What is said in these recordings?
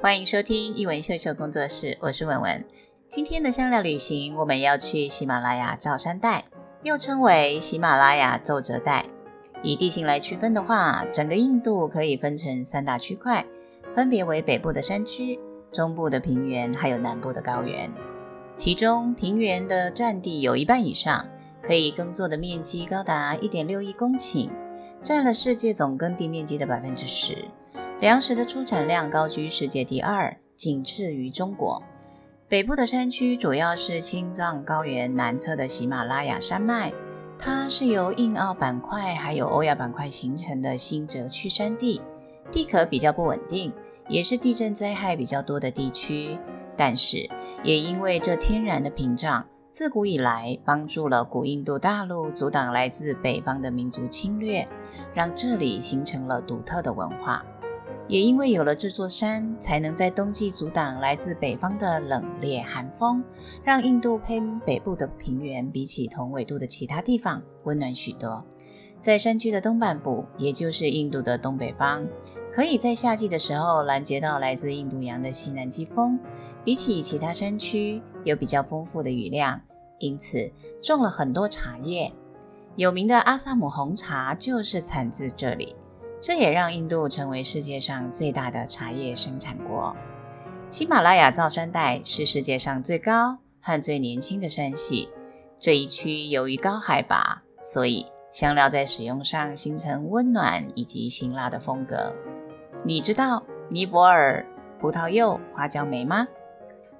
欢迎收听一文秀秀工作室，我是文文。今天的香料旅行，我们要去喜马拉雅造山带，又称为喜马拉雅皱褶带。以地形来区分的话，整个印度可以分成三大区块，分别为北部的山区、中部的平原，还有南部的高原。其中平原的占地有一半以上，可以耕作的面积高达一点六亿公顷，占了世界总耕地面积的百分之十。粮食的出产量高居世界第二，仅次于中国。北部的山区主要是青藏高原南侧的喜马拉雅山脉，它是由印澳板块还有欧亚板块形成的新泽区山地，地壳比较不稳定，也是地震灾害比较多的地区。但是，也因为这天然的屏障，自古以来帮助了古印度大陆阻挡来自北方的民族侵略，让这里形成了独特的文化。也因为有了这座山，才能在冬季阻挡来自北方的冷冽寒风，让印度偏北部的平原比起同纬度的其他地方温暖许多。在山区的东半部，也就是印度的东北方，可以在夏季的时候拦截到来自印度洋的西南季风。比起其他山区有比较丰富的雨量，因此种了很多茶叶。有名的阿萨姆红茶就是产自这里，这也让印度成为世界上最大的茶叶生产国。喜马拉雅造山带是世界上最高和最年轻的山系。这一区由于高海拔，所以香料在使用上形成温暖以及辛辣的风格。你知道尼泊尔葡萄柚花椒梅吗？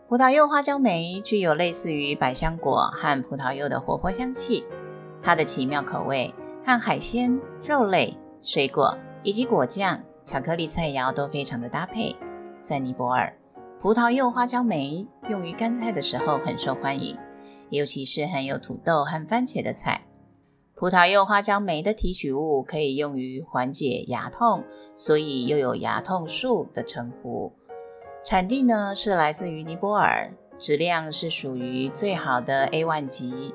葡萄柚花椒梅具有类似于百香果和葡萄柚的活泼香气，它的奇妙口味和海鲜、肉类、水果以及果酱、巧克力菜肴都非常的搭配。在尼泊尔，葡萄柚花椒梅用于干菜的时候很受欢迎，尤其是含有土豆和番茄的菜。葡萄柚花椒梅的提取物可以用于缓解牙痛，所以又有牙痛树的称呼。产地呢是来自于尼泊尔，质量是属于最好的 A1 级。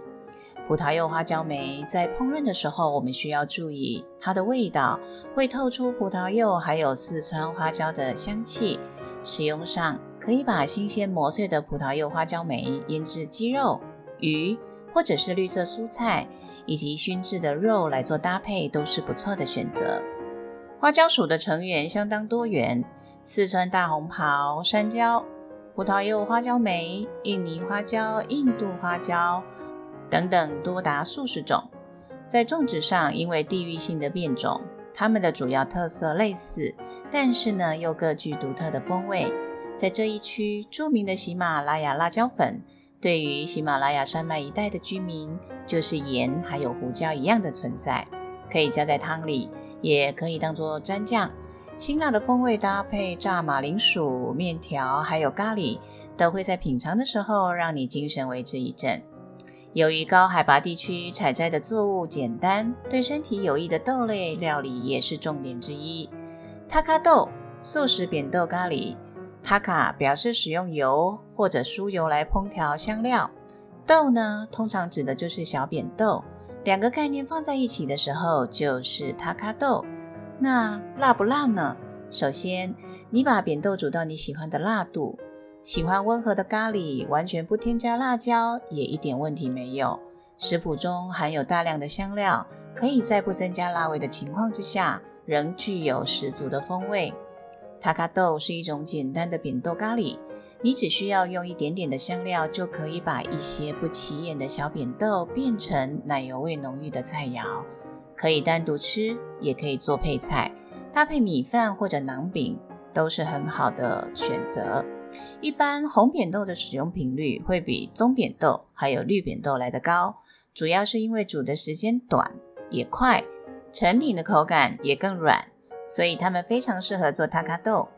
葡萄柚花椒梅在烹饪的时候，我们需要注意它的味道会透出葡萄柚还有四川花椒的香气。使用上可以把新鲜磨碎的葡萄柚花椒梅腌制鸡肉、鱼或者是绿色蔬菜以及熏制的肉来做搭配，都是不错的选择。花椒属的成员相当多元。四川大红袍、山椒、葡萄柚花椒梅、印尼花椒、印度花椒等等多达数十种。在种植上，因为地域性的变种，它们的主要特色类似，但是呢又各具独特的风味。在这一区，著名的喜马拉雅辣椒粉，对于喜马拉雅山脉一带的居民，就是盐还有胡椒一样的存在，可以加在汤里，也可以当做蘸酱。辛辣的风味搭配炸马铃薯、面条，还有咖喱，都会在品尝的时候让你精神为之一振。由于高海拔地区采摘的作物简单，对身体有益的豆类料理也是重点之一。塔卡豆素食扁豆咖喱，塔卡表示使用油或者酥油来烹调香料，豆呢通常指的就是小扁豆，两个概念放在一起的时候就是塔卡豆。那辣不辣呢？首先，你把扁豆煮到你喜欢的辣度。喜欢温和的咖喱，完全不添加辣椒也一点问题没有。食谱中含有大量的香料，可以在不增加辣味的情况之下，仍具有十足的风味。塔卡豆是一种简单的扁豆咖喱，你只需要用一点点的香料，就可以把一些不起眼的小扁豆变成奶油味浓郁的菜肴。可以单独吃，也可以做配菜，搭配米饭或者馕饼都是很好的选择。一般红扁豆的使用频率会比棕扁豆还有绿扁豆来得高，主要是因为煮的时间短也快，成品的口感也更软，所以它们非常适合做塔卡豆。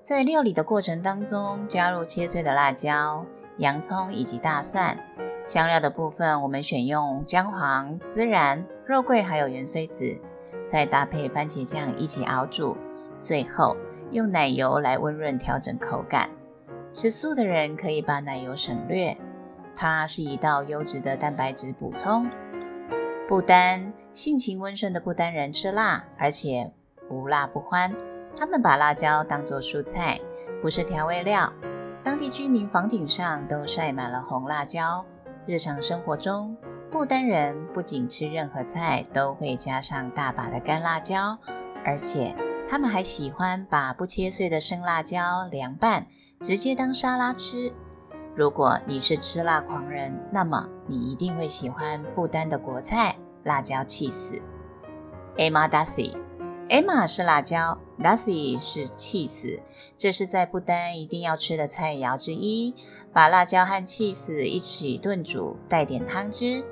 在料理的过程当中，加入切碎的辣椒、洋葱以及大蒜。香料的部分，我们选用姜黄、孜然、肉桂，还有芫荽籽，再搭配番茄酱一起熬煮，最后用奶油来温润调整口感。吃素的人可以把奶油省略，它是一道优质的蛋白质补充。不丹，性情温顺的不丹人吃辣，而且无辣不欢。他们把辣椒当作蔬菜，不是调味料。当地居民房顶上都晒满了红辣椒。日常生活中，不丹人不仅吃任何菜都会加上大把的干辣椒，而且他们还喜欢把不切碎的生辣椒凉拌，直接当沙拉吃。如果你是吃辣狂人，那么你一定会喜欢不丹的国菜——辣椒起司。Emma Dasi，Emma 是辣椒，Dasi 是起司，这是在不丹一定要吃的菜肴之一。把辣椒和起司一起炖煮，带点汤汁。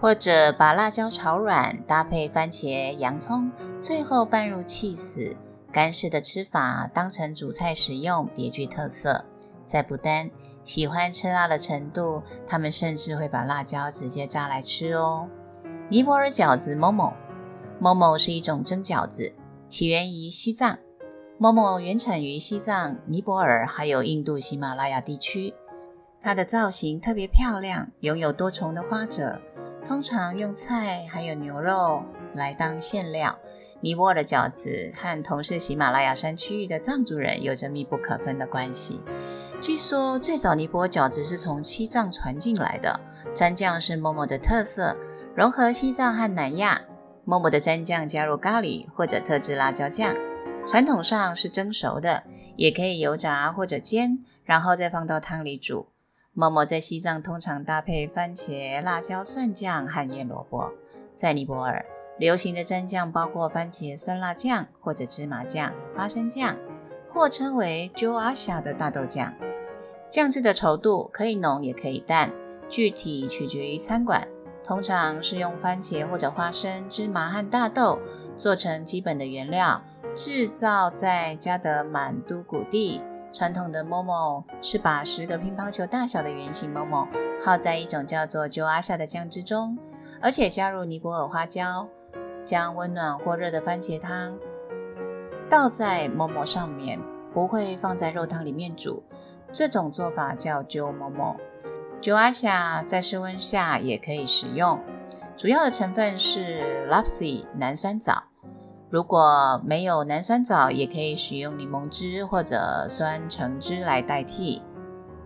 或者把辣椒炒软，搭配番茄、洋葱，最后拌入起司。干式的吃法当成主菜食用，别具特色。在不丹，喜欢吃辣的程度，他们甚至会把辣椒直接炸来吃哦。尼泊尔饺子 Momo，Momo 是一种蒸饺子，起源于西藏。Momo 原产于西藏、尼泊尔还有印度喜马拉雅地区。它的造型特别漂亮，拥有多重的花褶。通常用菜还有牛肉来当馅料。尼泊尔的饺子和同是喜马拉雅山区域的藏族人有着密不可分的关系。据说最早尼泊尔饺子是从西藏传进来的，蘸酱是 Momo 的特色，融合西藏和南亚。Momo 的蘸酱加入咖喱或者特制辣椒酱，传统上是蒸熟的，也可以油炸或者煎，然后再放到汤里煮。Momo 在西藏通常搭配番茄、辣椒、蒜酱和腌萝卜。在尼泊尔，流行的蘸酱包括番茄酸辣酱或者芝麻酱、花生酱，或称为 Jo Asha 的大豆酱。酱汁的稠度可以浓也可以淡，具体取决于餐馆。通常是用番茄或者花生、芝麻和大豆做成基本的原料，制造在加德满都谷地。传统的 Momo 是把十个乒乓球大小的圆形 Momo 泡在一种叫做 Jo Asha 的酱汁中，而且加入尼泊尔花椒，将温暖或热的番茄汤倒在 Momo 上面，不会放在肉汤里面煮。这种做法叫 Jo Momo。Jo Asha 在室温下也可以食用，主要的成分是 Lapsi 南酸枣。如果没有南酸枣，也可以使用柠檬汁或者酸橙汁来代替。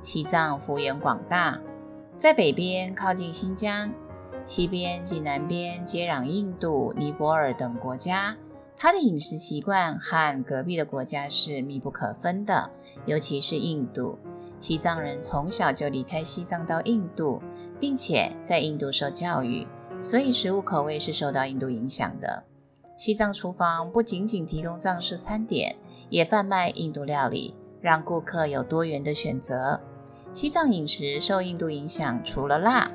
西藏幅员广大，在北边靠近新疆，西边及南边接壤印度、尼泊尔等国家。它的饮食习惯和隔壁的国家是密不可分的，尤其是印度。西藏人从小就离开西藏到印度，并且在印度受教育，所以食物口味是受到印度影响的。西藏厨房不仅仅提供藏式餐点，也贩卖印度料理，让顾客有多元的选择。西藏饮食受印度影响，除了辣，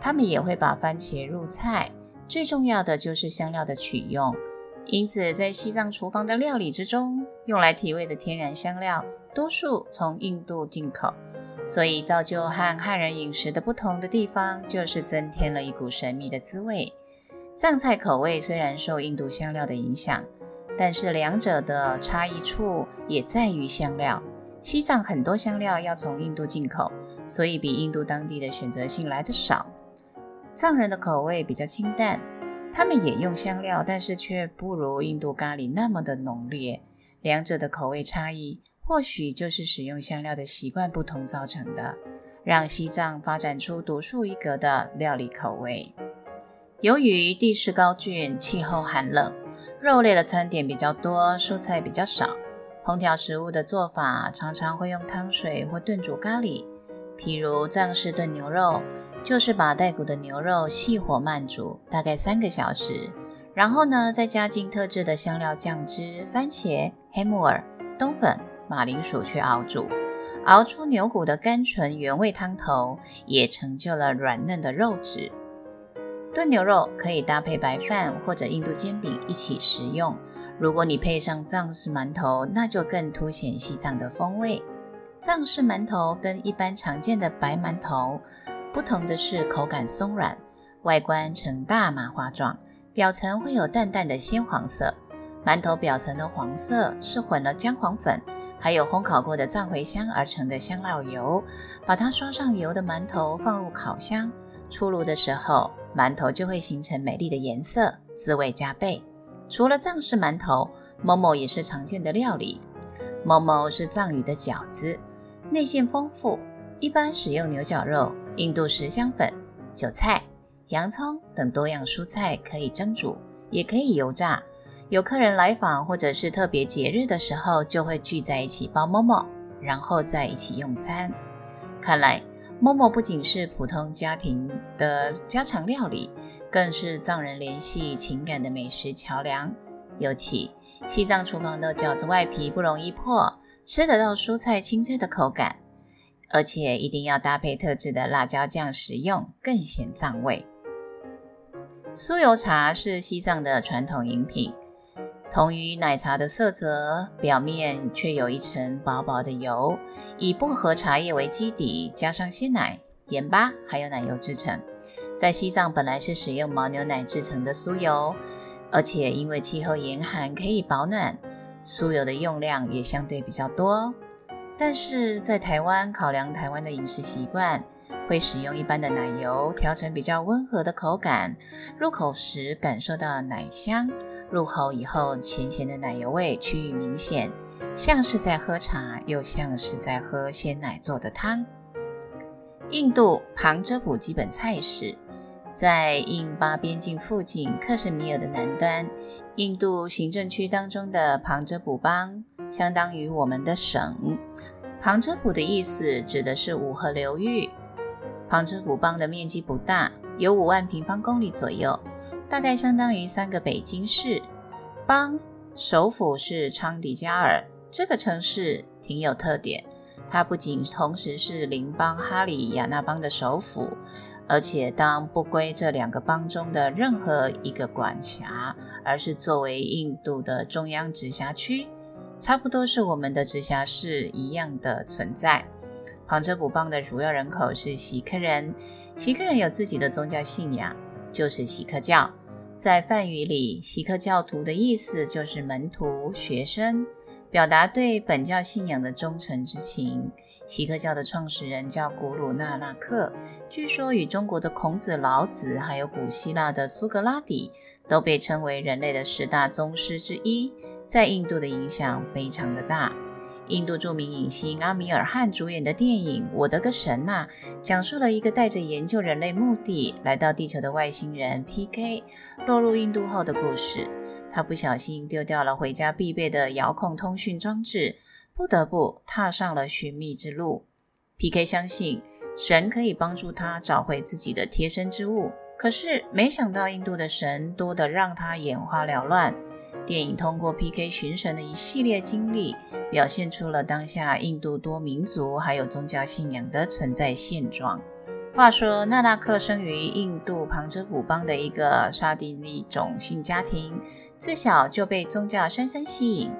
他们也会把番茄入菜。最重要的就是香料的取用，因此在西藏厨房的料理之中，用来提味的天然香料多数从印度进口，所以造就和汉人饮食的不同的地方，就是增添了一股神秘的滋味。藏菜口味虽然受印度香料的影响，但是两者的差异处也在于香料。西藏很多香料要从印度进口，所以比印度当地的选择性来得少。藏人的口味比较清淡，他们也用香料，但是却不如印度咖喱那么的浓烈。两者的口味差异，或许就是使用香料的习惯不同造成的，让西藏发展出独树一格的料理口味。由于地势高峻，气候寒冷，肉类的餐点比较多，蔬菜比较少。烹调食物的做法常常会用汤水或炖煮咖喱。譬如藏式炖牛肉，就是把带骨的牛肉细火慢煮，大概三个小时，然后呢，再加进特制的香料酱汁、番茄、黑木耳、冬粉、马铃薯去熬煮，熬出牛骨的甘醇原味汤头，也成就了软嫩的肉质。炖牛肉可以搭配白饭或者印度煎饼一起食用。如果你配上藏式馒头，那就更凸显西藏的风味。藏式馒头跟一般常见的白馒头不同的是，口感松软，外观呈大麻花状，表层会有淡淡的鲜黄色。馒头表层的黄色是混了姜黄粉，还有烘烤过的藏茴香而成的香料油。把它刷上油的馒头放入烤箱，出炉的时候，馒头就会形成美丽的颜色，滋味加倍。除了藏式馒头，Momo 也是常见的料理。Momo 是藏语的饺子，内馅丰富，一般使用牛绞肉、印度十香粉、韭菜、洋葱等多样蔬菜可以蒸煮，也可以油炸。有客人来访或者是特别节日的时候，就会聚在一起包 Momo，然后在一起用餐。看来 Momo 不仅是普通家庭的家常料理，更是藏人联系情感的美食桥梁。尤其西藏厨房的饺子外皮不容易破，吃得到蔬菜清脆的口感，而且一定要搭配特制的辣椒酱食用，更显藏味。酥油茶是西藏的传统饮品。同于奶茶的色泽，表面却有一层薄薄的油，以薄荷茶叶为基底，加上鲜奶、盐巴还有奶油制成。在西藏本来是使用牦牛奶制成的酥油，而且因为气候严寒可以保暖，酥油的用量也相对比较多。但是在台湾，考量台湾的饮食习惯，会使用一般的奶油调成比较温和的口感，入口时感受到奶香。入口以后，咸咸的奶油味趋于明显，像是在喝茶，又像是在喝鲜奶做的汤。印度旁遮普基本菜式，在印巴边境附近，克什米尔的南端，印度行政区当中的旁遮普邦，相当于我们的省。旁遮普的意思指的是五河流域。旁遮普邦的面积不大，有五万平方公里左右。大概相当于三个北京市。邦首府是昌迪加尔，这个城市挺有特点。它不仅同时是邻邦哈里亚纳邦的首府，而且当不归这两个邦中的任何一个管辖，而是作为印度的中央直辖区，差不多是我们的直辖市一样的存在。旁遮普邦的主要人口是锡克人，锡克人有自己的宗教信仰。就是锡克教，在梵语里，锡克教徒的意思就是门徒、学生，表达对本教信仰的忠诚之情。锡克教的创始人叫古鲁那纳克，据说与中国的孔子、老子，还有古希腊的苏格拉底，都被称为人类的十大宗师之一，在印度的影响非常的大。印度著名影星阿米尔汗主演的电影《我的个神呐》，讲述了一个带着研究人类目的来到地球的外星人 PK 落入印度后的故事。他不小心丢掉了回家必备的遥控通讯装置，不得不踏上了寻觅之路。PK 相信神可以帮助他找回自己的贴身之物，可是没想到印度的神多得让他眼花缭乱。电影通过 PK 寻神的一系列经历，表现出了当下印度多民族还有宗教信仰的存在现状。话说，纳纳克生于印度旁遮普邦的一个沙地利种姓家庭，自小就被宗教深深吸引。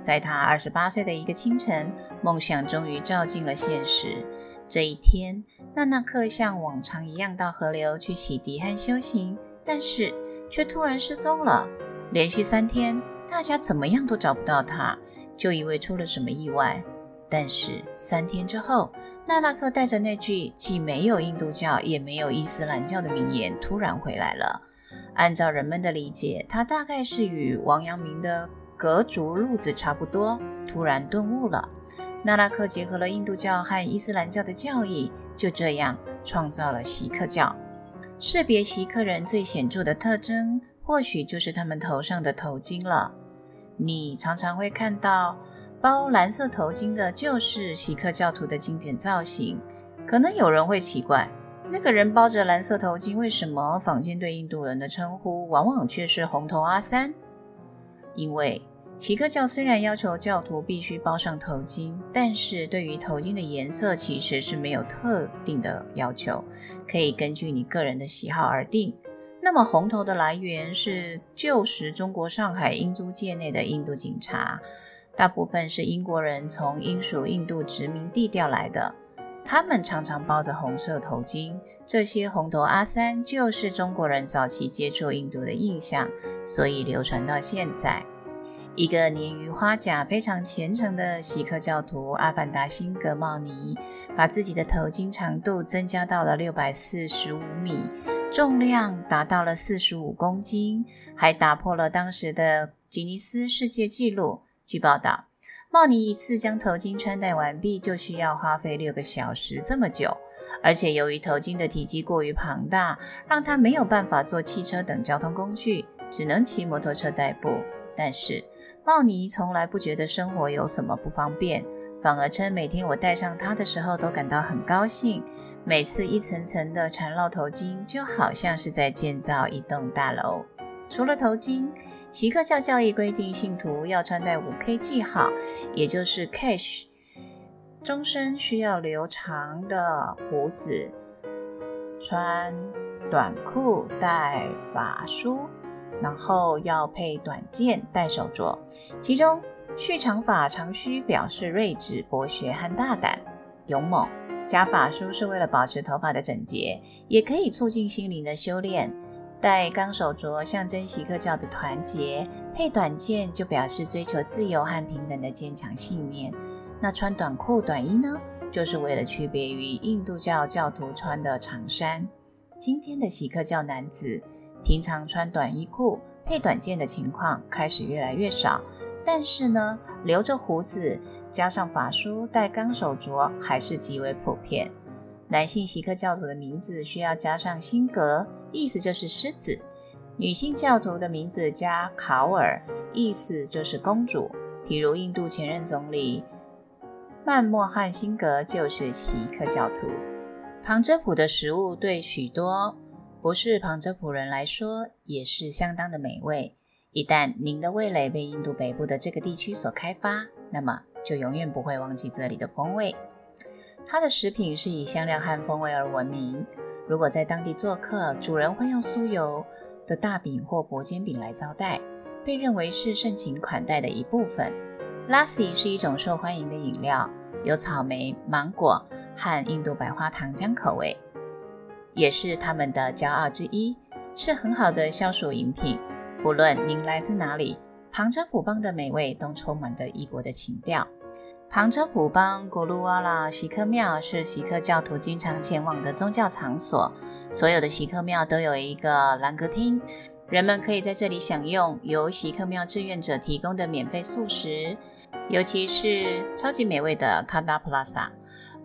在他二十八岁的一个清晨，梦想终于照进了现实。这一天，纳纳克像往常一样到河流去洗涤和修行，但是却突然失踪了。连续三天，大家怎么样都找不到他，就以为出了什么意外。但是三天之后，纳拉克带着那句既没有印度教也没有伊斯兰教的名言突然回来了。按照人们的理解，他大概是与王阳明的格竹路子差不多，突然顿悟了。纳拉克结合了印度教和伊斯兰教的教义，就这样创造了锡克教。识别锡克人最显著的特征。或许就是他们头上的头巾了。你常常会看到包蓝色头巾的，就是锡克教徒的经典造型。可能有人会奇怪，那个人包着蓝色头巾，为什么坊间对印度人的称呼往往却是红头阿三？因为锡克教虽然要求教徒必须包上头巾，但是对于头巾的颜色其实是没有特定的要求，可以根据你个人的喜好而定。那么红头的来源是旧时中国上海英租界内的印度警察，大部分是英国人从英属印度殖民地调来的，他们常常包着红色头巾。这些红头阿三就是中国人早期接触印度的印象，所以流传到现在。一个年逾花甲、非常虔诚的锡克教徒阿凡达辛格茂尼，把自己的头巾长度增加到了六百四十五米。重量达到了四十五公斤，还打破了当时的吉尼斯世界纪录。据报道，茂尼一次将头巾穿戴完毕，就需要花费六个小时这么久。而且由于头巾的体积过于庞大，让他没有办法坐汽车等交通工具，只能骑摩托车代步。但是茂尼从来不觉得生活有什么不方便，反而称每天我戴上它的时候都感到很高兴。每次一层层的缠绕头巾，就好像是在建造一栋大楼。除了头巾，锡克教教义规定信徒要穿戴五 K 记号，也就是 Cash，。终身需要留长的胡子，穿短裤，戴发梳，然后要配短剑，戴手镯。其中，蓄长发长须表示睿智、博学和大胆、勇猛；加发梳是为了保持头发的整洁，也可以促进心灵的修炼。戴钢手镯象征锡克教的团结，配短剑就表示追求自由和平等的坚强信念。那穿短裤短衣呢，就是为了区别于印度教教徒穿的长衫。今天的锡克教男子平常穿短衣裤配短剑的情况开始越来越少，但是呢，留着胡子加上法梳戴钢手镯还是极为普遍。男性锡克教徒的名字需要加上辛格，意思就是狮子；女性教徒的名字加考尔，意思就是公主。譬如印度前任总理。曼莫汉辛格就是锡克教徒。旁遮普的食物对许多不是旁遮普人来说也是相当的美味。一旦您的味蕾被印度北部的这个地区所开发，那么就永远不会忘记这里的风味。它的食品是以香料和风味而闻名。如果在当地做客，主人会用酥油的大饼或薄煎饼来招待，被认为是盛情款待的一部分。Lassi 是一种受欢迎的饮料，有草莓、芒果和印度百花糖浆口味，也是他们的骄傲之一，是很好的消暑饮品。不论您来自哪里，旁遮普邦的美味都充满着异国的情调。旁遮普邦古鲁瓦拉锡克庙是锡克教徒经常前往的宗教场所，所有的锡克庙都有一个兰格厅。人们可以在这里享用由锡克庙志愿者提供的免费素食。尤其是超级美味的卡达普拉萨。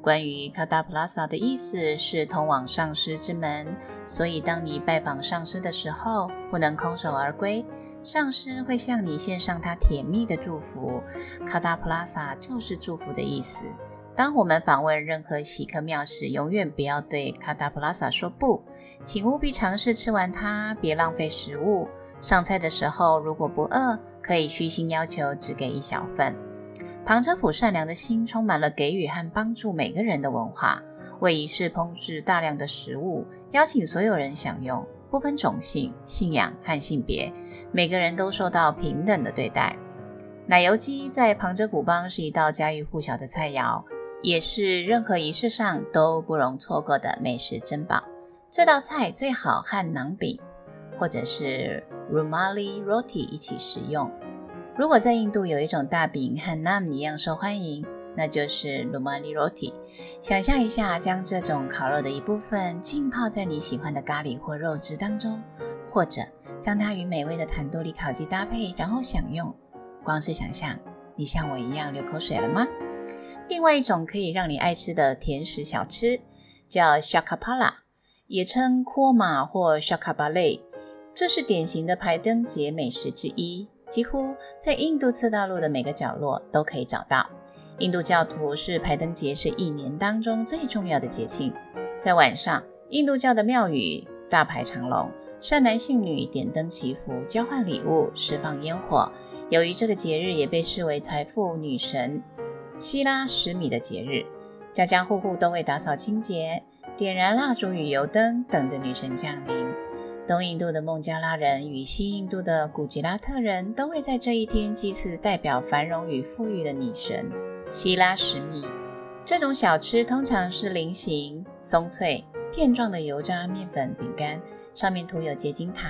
关于卡达普拉萨的意思是通往上师之门，所以当你拜访上师的时候，不能空手而归。上师会向你献上他甜蜜的祝福。卡达普拉萨就是祝福的意思。当我们访问任何喜克庙时，永远不要对卡达普拉萨说不，请务必尝试吃完它，别浪费食物。上菜的时候，如果不饿，可以虚心要求只给一小份。旁遮普善良的心充满了给予和帮助每个人的文化，为仪式烹制大量的食物，邀请所有人享用，不分种姓、信仰和性别，每个人都受到平等的对待。奶油鸡在旁遮普邦是一道家喻户晓的菜肴，也是任何仪式上都不容错过的美食珍宝。这道菜最好和馕饼或者是 Rumali Roti 一起食用。如果在印度有一种大饼和 naan 一样受欢迎，那就是 Rumali Roti。想象一下，将这种烤肉的一部分浸泡在你喜欢的咖喱或肉汁当中，或者将它与美味的坦多里烤鸡搭配，然后享用。光是想象，你像我一样流口水了吗？另外一种可以让你爱吃的甜食小吃叫 Shakapala，也称 Kurma 或 s h a k a b a l e 这是典型的排灯节美食之一。几乎在印度次大陆的每个角落都可以找到。印度教徒是排灯节是一年当中最重要的节庆。在晚上，印度教的庙宇大排长龙，善男信女点灯祈福、交换礼物、释放烟火。由于这个节日也被视为财富女神希拉什米的节日，家家户户都会打扫清洁，点燃蜡烛与油灯，等着女神降临。东印度的孟加拉人与西印度的古吉拉特人都会在这一天祭祀代表繁荣与富裕的女神希拉什米。这种小吃通常是菱形、松脆、片状的油炸面粉饼干，上面涂有结晶糖，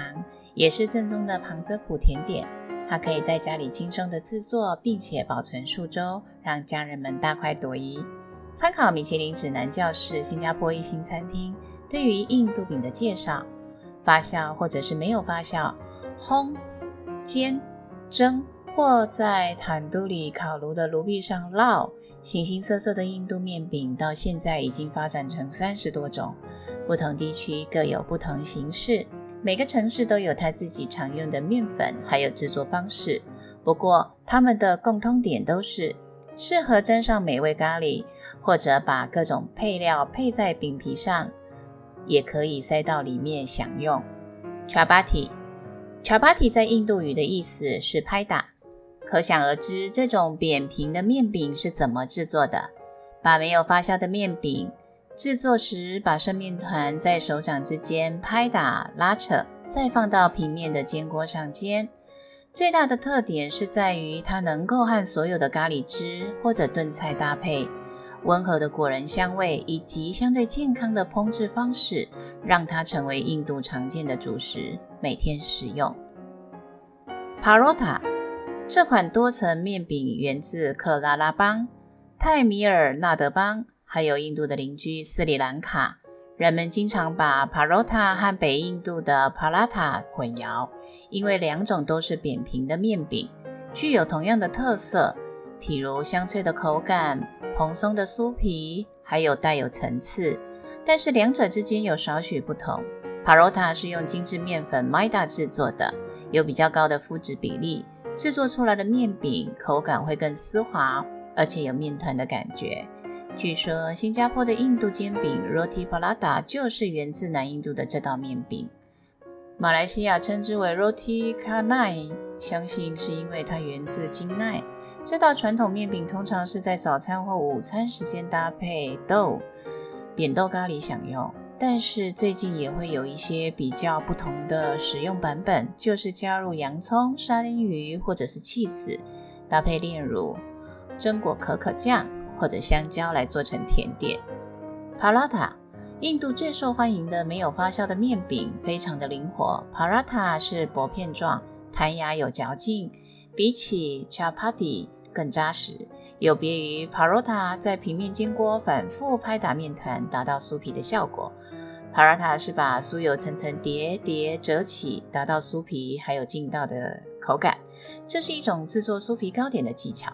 也是正宗的旁遮普甜点。它可以在家里轻松的制作，并且保存数周，让家人们大快朵颐。参考米其林指南教室新加坡一星餐厅对于印度饼的介绍。发酵或者是没有发酵，烘、煎、蒸或在坦都里烤炉的炉壁上烙，形形色色的印度面饼到现在已经发展成三十多种，不同地区各有不同形式，每个城市都有它自己常用的面粉，还有制作方式。不过，它们的共通点都是适合沾上美味咖喱，或者把各种配料配在饼皮上，也可以塞到里面享用。Chapati。查巴提在印度语的意思是拍打。可想而知，这种扁平的面饼是怎么制作的？把没有发酵的面饼制作时，把生面团在手掌之间拍打、拉扯，再放到平面的煎锅上煎。最大的特点是在于它能够和所有的咖喱汁或者炖菜搭配，温和的果仁香味以及相对健康的烹制方式，让它成为印度常见的主食，每天食用。Parota。这款多层面饼源自克拉拉邦、泰米尔纳德邦，还有印度的邻居斯里兰卡。人们经常把 Parota 和北印度的 Paratha 混淆，因为两种都是扁平的面饼，具有同样的特色，譬如香脆的口感、蓬松的酥皮，还有带有层次。但是两者之间有少许不同。Parota 是用精致面粉米达制作的，有比较高的麸质比例。制作出来的面饼口感会更丝滑，而且有面团的感觉。据说新加坡的印度煎饼 Roti Prata 就是源自南印度的这道面饼。马来西亚称之为 Roti Canai，相信是因为它源自京奈。这道传统面饼通常是在早餐或午餐时间搭配豆扁豆咖喱享用。但是最近也会有一些比较不同的使用版本，就是加入洋葱、沙丁鱼或者是起司，搭配炼乳、榛果可可酱或者香蕉来做成甜点。Paratha，印度最受欢迎的没有发酵的面饼，非常的灵活。Paratha 是薄片状，弹牙有嚼劲，比起 Chapati 更扎实，有别于 Parota 在平面煎锅反复拍打面团，达到酥皮的效果。Paratha 是把酥油层层叠叠折起，达到酥皮还有劲道的口感。这是一种制作酥皮糕点的技巧。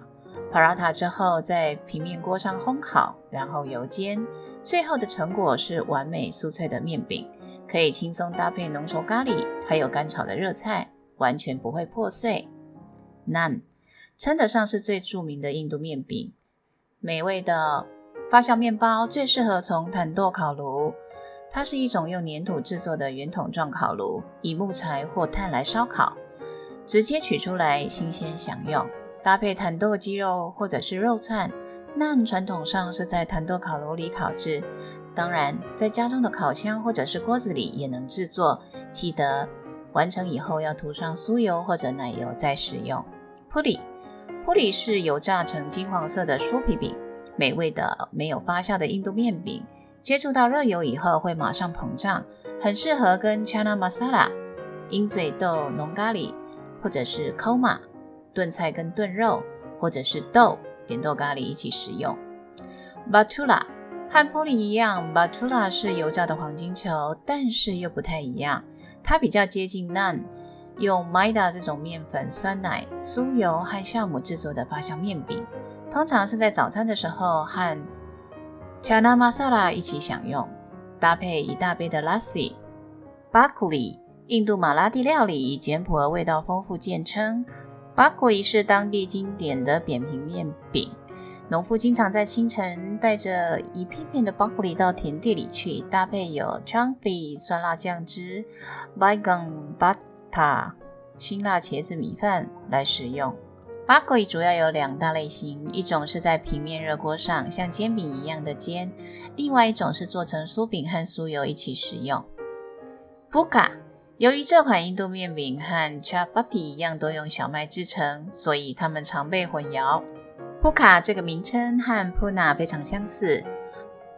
Paratha 之后在平面锅上烘烤，然后油煎，最后的成果是完美酥脆的面饼，可以轻松搭配浓稠咖喱，还有干炒的热菜，完全不会破碎。None 称得上是最著名的印度面饼，美味的发酵面包最适合从坦豆烤炉。它是一种用粘土制作的圆筒状烤炉，以木材或炭来烧烤，直接取出来新鲜享用，搭配坦豆鸡肉或者是肉串。那传统上是在坦豆烤炉里烤制，当然在家中的烤箱或者是锅子里也能制作。记得完成以后要涂上酥油或者奶油再食用。Puri，Puri 是油炸成金黄色的酥皮饼，美味的没有发酵的印度面饼。接触到热油以后会马上膨胀，很适合跟 Chana Masala、鹰嘴豆浓咖喱，或者是 k o m a 炖菜跟炖肉，或者是豆扁豆咖喱一起食用。Batula 和 Puri 一样，Batula 是油炸的黄金球，但是又不太一样，它比较接近 Naan，用 Maida 这种面粉、酸奶、酥油和酵母制作的发酵面饼，通常是在早餐的时候和 Chana Masala 一起享用，搭配一大杯的 Lassi。Bhakri，印度马拉地料理以简朴而味道丰富见称。Bhakri 是当地经典的扁平面饼，农夫经常在清晨带着一片片的 Bhakri 到田地里去，搭配有 Chutney 酸辣酱汁、Baigam 卡辛辣茄子米饭来食用。Bhakri 主要有两大类型，一种是在平面热锅上像煎饼一样的煎，另外一种是做成酥饼和酥油一起食用。Puka，由于这款印度面饼和 Chapati 一样都用小麦制成，所以它们常被混淆。Puka 这个名称和 Puna 非常相似。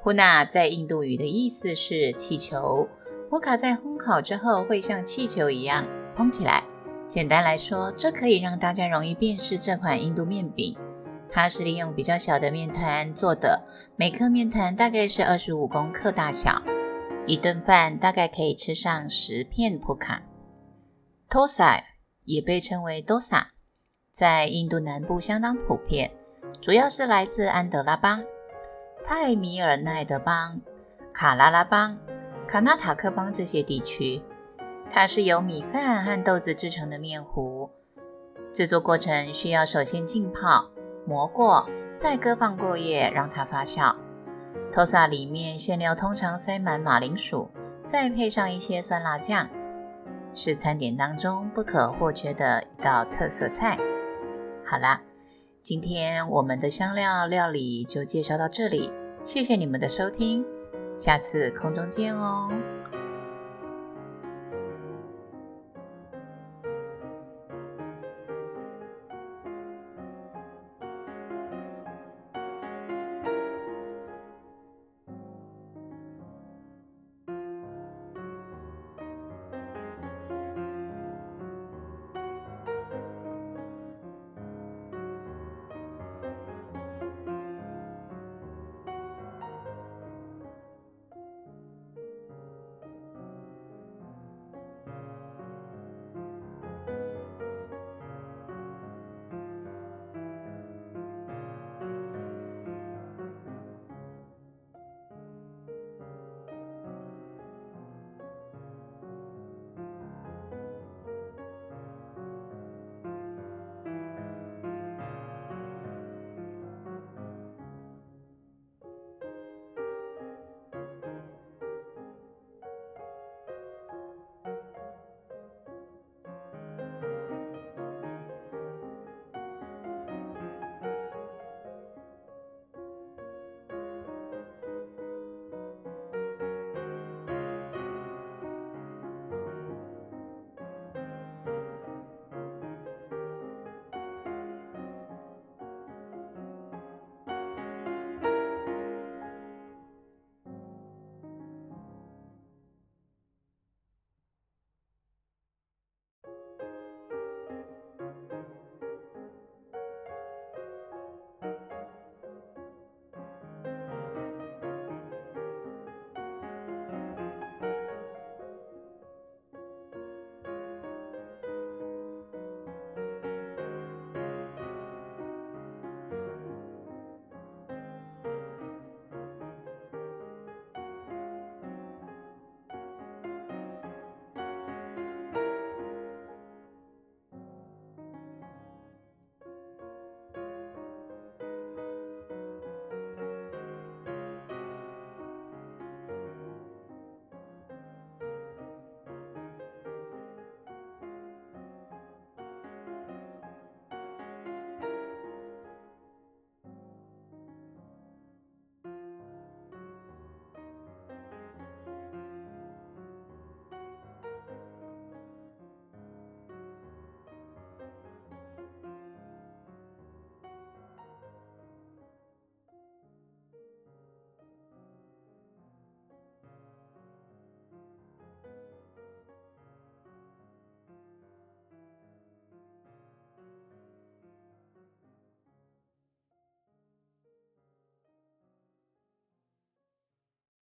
Puna 在印度语的意思是气球，Puka 在烘烤之后会像气球一样膨起来。简单来说，这可以让大家容易辨识这款印度面饼。它是利用比较小的面团做的，每颗面团大概是二十五公克大小，一顿饭大概可以吃上十片普卡。Thosai 也被称为 Dosa，在印度南部相当普遍，主要是来自安德拉邦、泰米尔奈德邦、卡拉拉邦、卡纳塔克邦这些地区。它是由米饭和豆子制成的面糊。制作过程需要首先浸泡、磨过，再搁放过夜，让它发酵。托萨里面馅料通常塞满马铃薯，再配上一些酸辣酱，是餐点当中不可或缺的一道特色菜。好啦，今天我们的香料料理就介绍到这里，谢谢你们的收听，下次空中见哦。